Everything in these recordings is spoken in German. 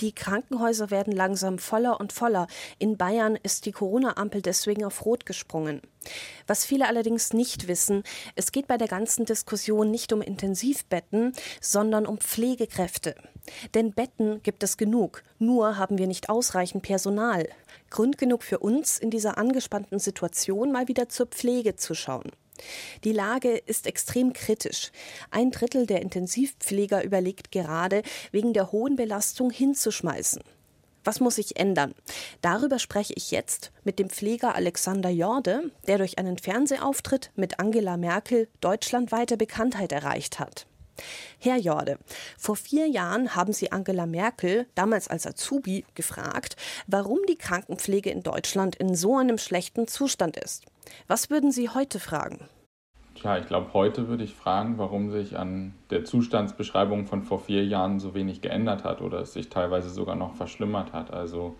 Die Krankenhäuser werden langsam voller und voller. In Bayern ist die Corona-Ampel deswegen auf Rot gesprungen. Was viele allerdings nicht wissen, es geht bei der ganzen Diskussion nicht um Intensivbetten, sondern um Pflegekräfte. Denn Betten gibt es genug, nur haben wir nicht ausreichend Personal. Grund genug für uns, in dieser angespannten Situation mal wieder zur Pflege zu schauen. Die Lage ist extrem kritisch. Ein Drittel der Intensivpfleger überlegt gerade, wegen der hohen Belastung hinzuschmeißen. Was muss sich ändern? Darüber spreche ich jetzt mit dem Pfleger Alexander Jorde, der durch einen Fernsehauftritt mit Angela Merkel deutschlandweite Bekanntheit erreicht hat. Herr Jorde, vor vier Jahren haben Sie Angela Merkel, damals als Azubi, gefragt, warum die Krankenpflege in Deutschland in so einem schlechten Zustand ist. Was würden Sie heute fragen? Tja, ich glaube, heute würde ich fragen, warum sich an der Zustandsbeschreibung von vor vier Jahren so wenig geändert hat oder es sich teilweise sogar noch verschlimmert hat. Also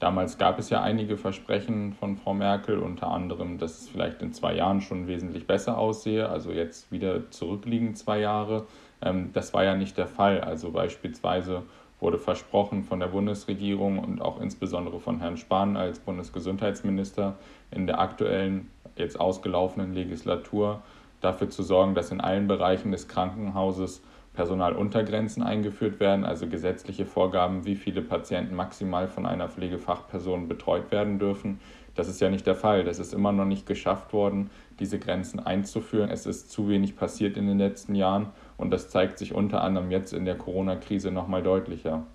damals gab es ja einige Versprechen von Frau Merkel, unter anderem, dass es vielleicht in zwei Jahren schon wesentlich besser aussehe, also jetzt wieder zurückliegend zwei Jahre. Ähm, das war ja nicht der Fall. Also beispielsweise wurde versprochen von der Bundesregierung und auch insbesondere von Herrn Spahn als Bundesgesundheitsminister in der aktuellen, jetzt ausgelaufenen Legislatur dafür zu sorgen, dass in allen Bereichen des Krankenhauses Personaluntergrenzen eingeführt werden, also gesetzliche Vorgaben, wie viele Patienten maximal von einer Pflegefachperson betreut werden dürfen. Das ist ja nicht der Fall. Das ist immer noch nicht geschafft worden, diese Grenzen einzuführen. Es ist zu wenig passiert in den letzten Jahren und das zeigt sich unter anderem jetzt in der Corona-Krise nochmal deutlicher.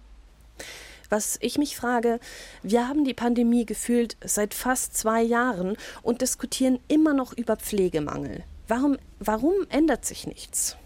Was ich mich frage, wir haben die Pandemie gefühlt seit fast zwei Jahren und diskutieren immer noch über Pflegemangel. Warum, warum ändert sich nichts?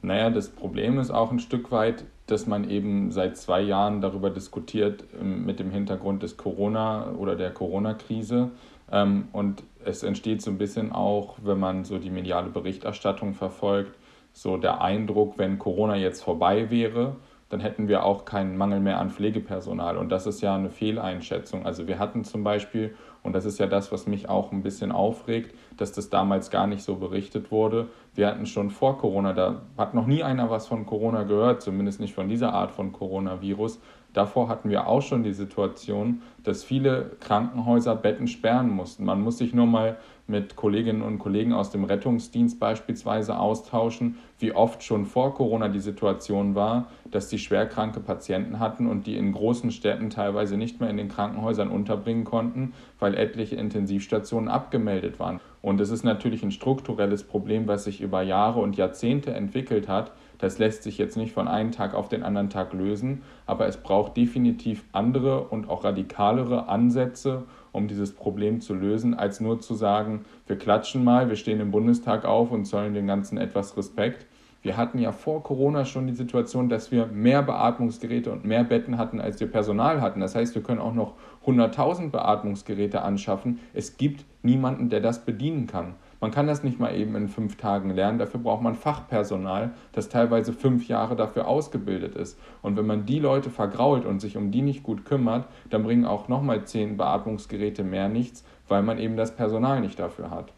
Naja, das Problem ist auch ein Stück weit, dass man eben seit zwei Jahren darüber diskutiert ähm, mit dem Hintergrund des Corona oder der Corona-Krise. Ähm, und es entsteht so ein bisschen auch, wenn man so die mediale Berichterstattung verfolgt, so der Eindruck, wenn Corona jetzt vorbei wäre, dann hätten wir auch keinen Mangel mehr an Pflegepersonal. Und das ist ja eine Fehleinschätzung. Also wir hatten zum Beispiel, und das ist ja das, was mich auch ein bisschen aufregt, dass das damals gar nicht so berichtet wurde. Wir hatten schon vor Corona, da hat noch nie einer was von Corona gehört, zumindest nicht von dieser Art von Coronavirus. Davor hatten wir auch schon die Situation, dass viele Krankenhäuser Betten sperren mussten. Man muss sich nur mal mit Kolleginnen und Kollegen aus dem Rettungsdienst beispielsweise austauschen, wie oft schon vor Corona die Situation war, dass die schwerkranke Patienten hatten und die in großen Städten teilweise nicht mehr in den Krankenhäusern unterbringen konnten, weil etliche Intensivstationen abgemeldet waren. Und es ist natürlich ein strukturelles Problem, was sich über Jahre und Jahrzehnte entwickelt hat. Das lässt sich jetzt nicht von einem Tag auf den anderen Tag lösen, aber es braucht definitiv andere und auch radikalere Ansätze, um dieses Problem zu lösen, als nur zu sagen, wir klatschen mal, wir stehen im Bundestag auf und zollen dem Ganzen etwas Respekt. Wir hatten ja vor Corona schon die Situation, dass wir mehr Beatmungsgeräte und mehr Betten hatten, als wir Personal hatten. Das heißt, wir können auch noch 100.000 Beatmungsgeräte anschaffen. Es gibt niemanden, der das bedienen kann. Man kann das nicht mal eben in fünf Tagen lernen. Dafür braucht man Fachpersonal, das teilweise fünf Jahre dafür ausgebildet ist. Und wenn man die Leute vergrault und sich um die nicht gut kümmert, dann bringen auch nochmal zehn Beatmungsgeräte mehr nichts, weil man eben das Personal nicht dafür hat.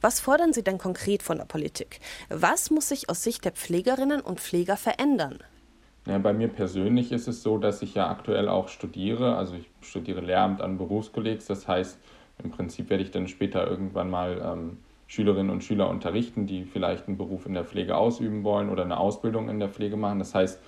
Was fordern Sie denn konkret von der Politik? Was muss sich aus Sicht der Pflegerinnen und Pfleger verändern? Ja, bei mir persönlich ist es so, dass ich ja aktuell auch studiere. Also ich studiere Lehramt an Berufskollegs. Das heißt, im Prinzip werde ich dann später irgendwann mal ähm, Schülerinnen und Schüler unterrichten, die vielleicht einen Beruf in der Pflege ausüben wollen oder eine Ausbildung in der Pflege machen. Das heißt,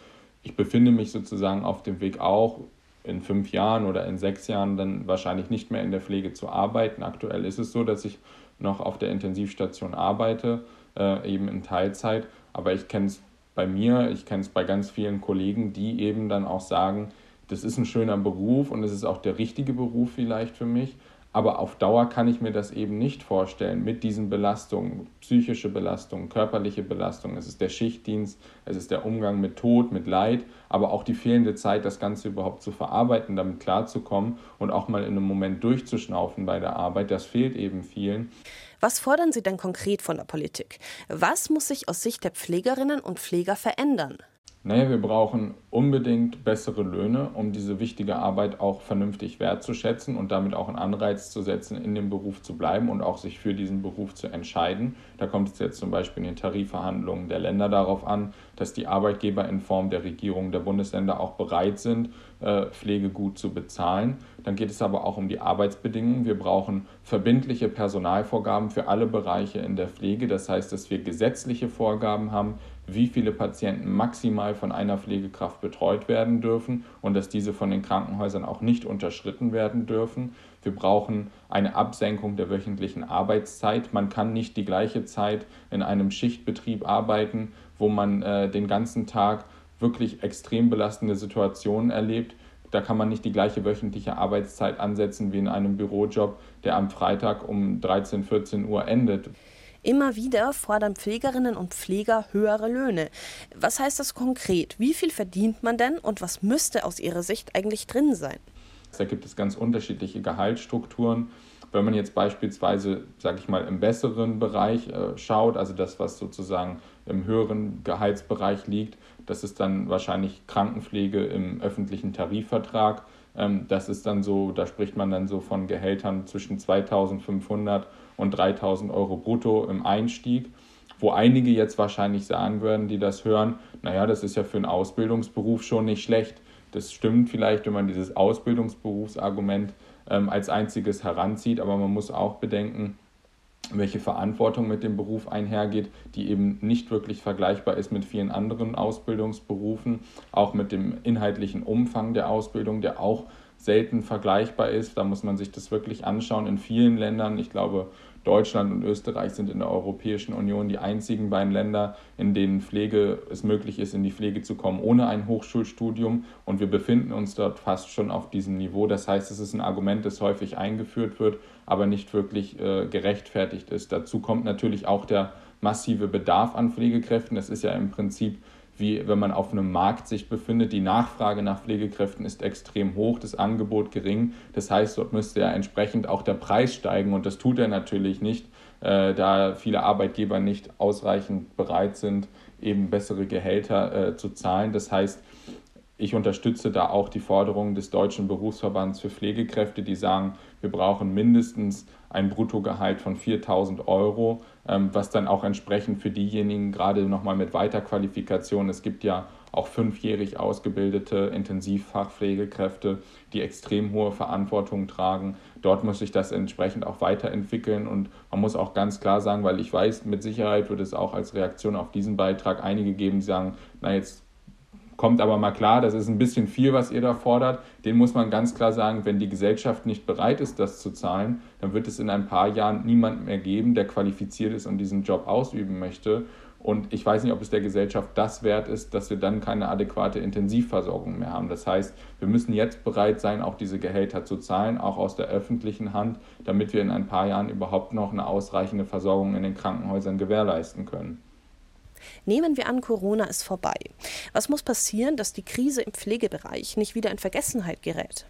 ich befinde mich sozusagen auf dem Weg auch in fünf Jahren oder in sechs Jahren dann wahrscheinlich nicht mehr in der Pflege zu arbeiten. Aktuell ist es so, dass ich noch auf der Intensivstation arbeite, äh, eben in Teilzeit. Aber ich kenne es bei mir, ich kenne es bei ganz vielen Kollegen, die eben dann auch sagen, das ist ein schöner Beruf und es ist auch der richtige Beruf vielleicht für mich. Aber auf Dauer kann ich mir das eben nicht vorstellen mit diesen Belastungen, psychische Belastungen, körperliche Belastungen. Es ist der Schichtdienst, es ist der Umgang mit Tod, mit Leid, aber auch die fehlende Zeit, das Ganze überhaupt zu verarbeiten, damit klarzukommen und auch mal in einem Moment durchzuschnaufen bei der Arbeit. Das fehlt eben vielen. Was fordern Sie denn konkret von der Politik? Was muss sich aus Sicht der Pflegerinnen und Pfleger verändern? Naja, wir brauchen unbedingt bessere Löhne, um diese wichtige Arbeit auch vernünftig wertzuschätzen und damit auch einen Anreiz zu setzen, in dem Beruf zu bleiben und auch sich für diesen Beruf zu entscheiden. Da kommt es jetzt zum Beispiel in den Tarifverhandlungen der Länder darauf an, dass die Arbeitgeber in Form der Regierung der Bundesländer auch bereit sind, äh, Pflege gut zu bezahlen. Dann geht es aber auch um die Arbeitsbedingungen. Wir brauchen verbindliche Personalvorgaben für alle Bereiche in der Pflege. Das heißt, dass wir gesetzliche Vorgaben haben, wie viele Patienten maximal von einer Pflegekraft betreut werden dürfen und dass diese von den Krankenhäusern auch nicht unterschritten werden dürfen. Wir brauchen eine Absenkung der wöchentlichen Arbeitszeit. Man kann nicht die gleiche Zeit in einem Schichtbetrieb arbeiten, wo man äh, den ganzen Tag wirklich extrem belastende Situationen erlebt. Da kann man nicht die gleiche wöchentliche Arbeitszeit ansetzen wie in einem Bürojob, der am Freitag um 13, 14 Uhr endet. Immer wieder fordern Pflegerinnen und Pfleger höhere Löhne. Was heißt das konkret? Wie viel verdient man denn und was müsste aus Ihrer Sicht eigentlich drin sein? Da gibt es ganz unterschiedliche Gehaltsstrukturen. Wenn man jetzt beispielsweise, sage ich mal, im besseren Bereich äh, schaut, also das, was sozusagen im höheren Gehaltsbereich liegt, das ist dann wahrscheinlich Krankenpflege im öffentlichen Tarifvertrag. Ähm, das ist dann so, da spricht man dann so von Gehältern zwischen 2500 und 3000 Euro brutto im Einstieg, wo einige jetzt wahrscheinlich sagen würden, die das hören, naja, das ist ja für einen Ausbildungsberuf schon nicht schlecht. Das stimmt vielleicht, wenn man dieses Ausbildungsberufsargument ähm, als einziges heranzieht, aber man muss auch bedenken, welche Verantwortung mit dem Beruf einhergeht, die eben nicht wirklich vergleichbar ist mit vielen anderen Ausbildungsberufen, auch mit dem inhaltlichen Umfang der Ausbildung, der auch selten vergleichbar ist. Da muss man sich das wirklich anschauen. In vielen Ländern, ich glaube, Deutschland und Österreich sind in der Europäischen Union die einzigen beiden Länder, in denen Pflege es möglich ist, in die Pflege zu kommen ohne ein Hochschulstudium. Und wir befinden uns dort fast schon auf diesem Niveau. Das heißt, es ist ein Argument, das häufig eingeführt wird, aber nicht wirklich äh, gerechtfertigt ist. Dazu kommt natürlich auch der massive Bedarf an Pflegekräften. Das ist ja im Prinzip wie wenn man auf einem Markt sich befindet. Die Nachfrage nach Pflegekräften ist extrem hoch, das Angebot gering. Das heißt, dort müsste ja entsprechend auch der Preis steigen und das tut er natürlich nicht, äh, da viele Arbeitgeber nicht ausreichend bereit sind, eben bessere Gehälter äh, zu zahlen. Das heißt, ich unterstütze da auch die Forderungen des Deutschen Berufsverbands für Pflegekräfte, die sagen, wir brauchen mindestens ein Bruttogehalt von 4000 Euro, ähm, was dann auch entsprechend für diejenigen, gerade nochmal mit Weiterqualifikation, es gibt ja auch fünfjährig ausgebildete Intensivfachpflegekräfte, die extrem hohe Verantwortung tragen. Dort muss sich das entsprechend auch weiterentwickeln und man muss auch ganz klar sagen, weil ich weiß, mit Sicherheit wird es auch als Reaktion auf diesen Beitrag einige geben, die sagen, na jetzt kommt aber mal klar, das ist ein bisschen viel, was ihr da fordert. Den muss man ganz klar sagen, wenn die Gesellschaft nicht bereit ist, das zu zahlen, dann wird es in ein paar Jahren niemanden mehr geben, der qualifiziert ist und diesen Job ausüben möchte. Und ich weiß nicht, ob es der Gesellschaft das wert ist, dass wir dann keine adäquate Intensivversorgung mehr haben. Das heißt, wir müssen jetzt bereit sein, auch diese Gehälter zu zahlen, auch aus der öffentlichen Hand, damit wir in ein paar Jahren überhaupt noch eine ausreichende Versorgung in den Krankenhäusern gewährleisten können. Nehmen wir an, Corona ist vorbei. Was muss passieren, dass die Krise im Pflegebereich nicht wieder in Vergessenheit gerät?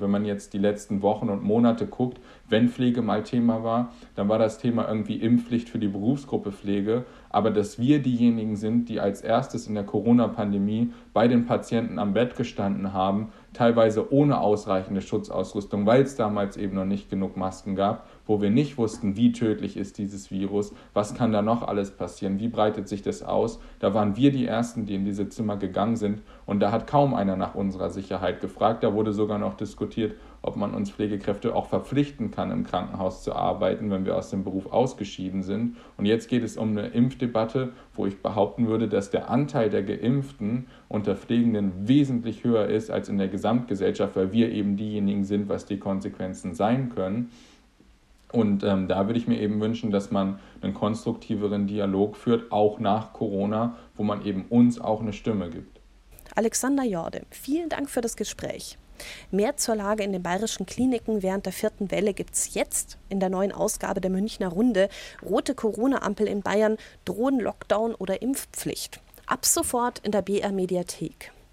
Wenn man jetzt die letzten Wochen und Monate guckt, wenn Pflege mal Thema war, dann war das Thema irgendwie Impfpflicht für die Berufsgruppe Pflege. Aber dass wir diejenigen sind, die als erstes in der Corona-Pandemie bei den Patienten am Bett gestanden haben, teilweise ohne ausreichende Schutzausrüstung, weil es damals eben noch nicht genug Masken gab, wo wir nicht wussten, wie tödlich ist dieses Virus, was kann da noch alles passieren, wie breitet sich das aus. Da waren wir die Ersten, die in diese Zimmer gegangen sind und da hat kaum einer nach unserer Sicherheit gefragt. Da wurde sogar noch diskutiert, ob man uns Pflegekräfte auch verpflichten kann, im Krankenhaus zu arbeiten, wenn wir aus dem Beruf ausgeschieden sind. Und jetzt geht es um eine Impfdebatte, wo ich behaupten würde, dass der Anteil der Geimpften unter Pflegenden wesentlich höher ist als in der Gesamtgesellschaft, weil wir eben diejenigen sind, was die Konsequenzen sein können. Und ähm, da würde ich mir eben wünschen, dass man einen konstruktiveren Dialog führt, auch nach Corona, wo man eben uns auch eine Stimme gibt. Alexander Jorde, vielen Dank für das Gespräch. Mehr zur Lage in den bayerischen Kliniken während der vierten Welle gibt es jetzt in der neuen Ausgabe der Münchner Runde. Rote Corona-Ampel in Bayern, drohen Lockdown oder Impfpflicht. Ab sofort in der BR Mediathek.